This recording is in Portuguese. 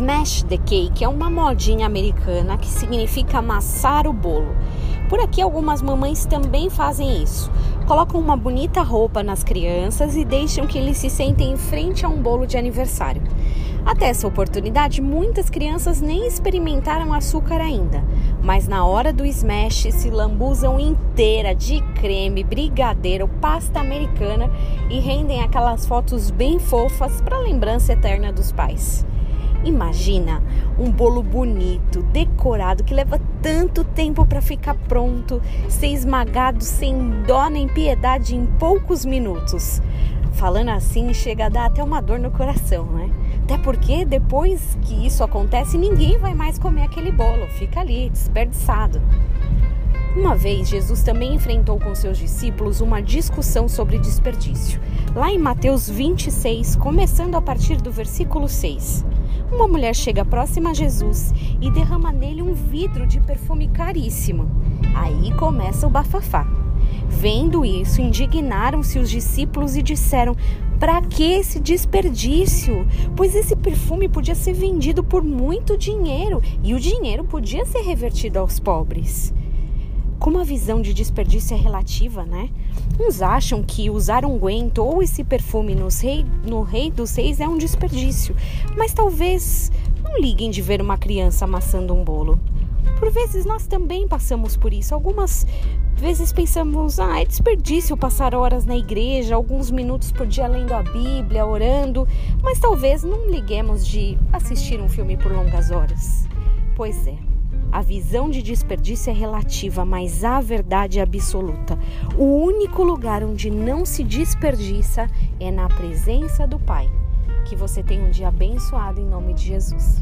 Smash the cake é uma modinha americana que significa amassar o bolo. Por aqui, algumas mamães também fazem isso. Colocam uma bonita roupa nas crianças e deixam que eles se sentem em frente a um bolo de aniversário. Até essa oportunidade, muitas crianças nem experimentaram açúcar ainda, mas na hora do smash se lambuzam inteira de creme, brigadeiro, pasta americana e rendem aquelas fotos bem fofas para lembrança eterna dos pais. Imagina um bolo bonito, decorado, que leva tanto tempo para ficar pronto, ser esmagado sem dó nem piedade em poucos minutos. Falando assim, chega a dar até uma dor no coração, né? Até porque depois que isso acontece, ninguém vai mais comer aquele bolo, fica ali desperdiçado. Uma vez, Jesus também enfrentou com seus discípulos uma discussão sobre desperdício. Lá em Mateus 26, começando a partir do versículo 6. Uma mulher chega próxima a Jesus e derrama nele um vidro de perfume caríssimo. Aí começa o bafafá. Vendo isso, indignaram-se os discípulos e disseram: Para que esse desperdício? Pois esse perfume podia ser vendido por muito dinheiro e o dinheiro podia ser revertido aos pobres. Como a visão de desperdício é relativa, né? Uns acham que usar unguento ou esse perfume rei, no Rei dos Reis é um desperdício, mas talvez não liguem de ver uma criança amassando um bolo. Por vezes nós também passamos por isso. Algumas vezes pensamos, ah, é desperdício passar horas na igreja, alguns minutos por dia lendo a Bíblia, orando, mas talvez não liguemos de assistir um filme por longas horas. Pois é. A visão de desperdício é relativa, mas a verdade é absoluta. O único lugar onde não se desperdiça é na presença do Pai. Que você tenha um dia abençoado em nome de Jesus.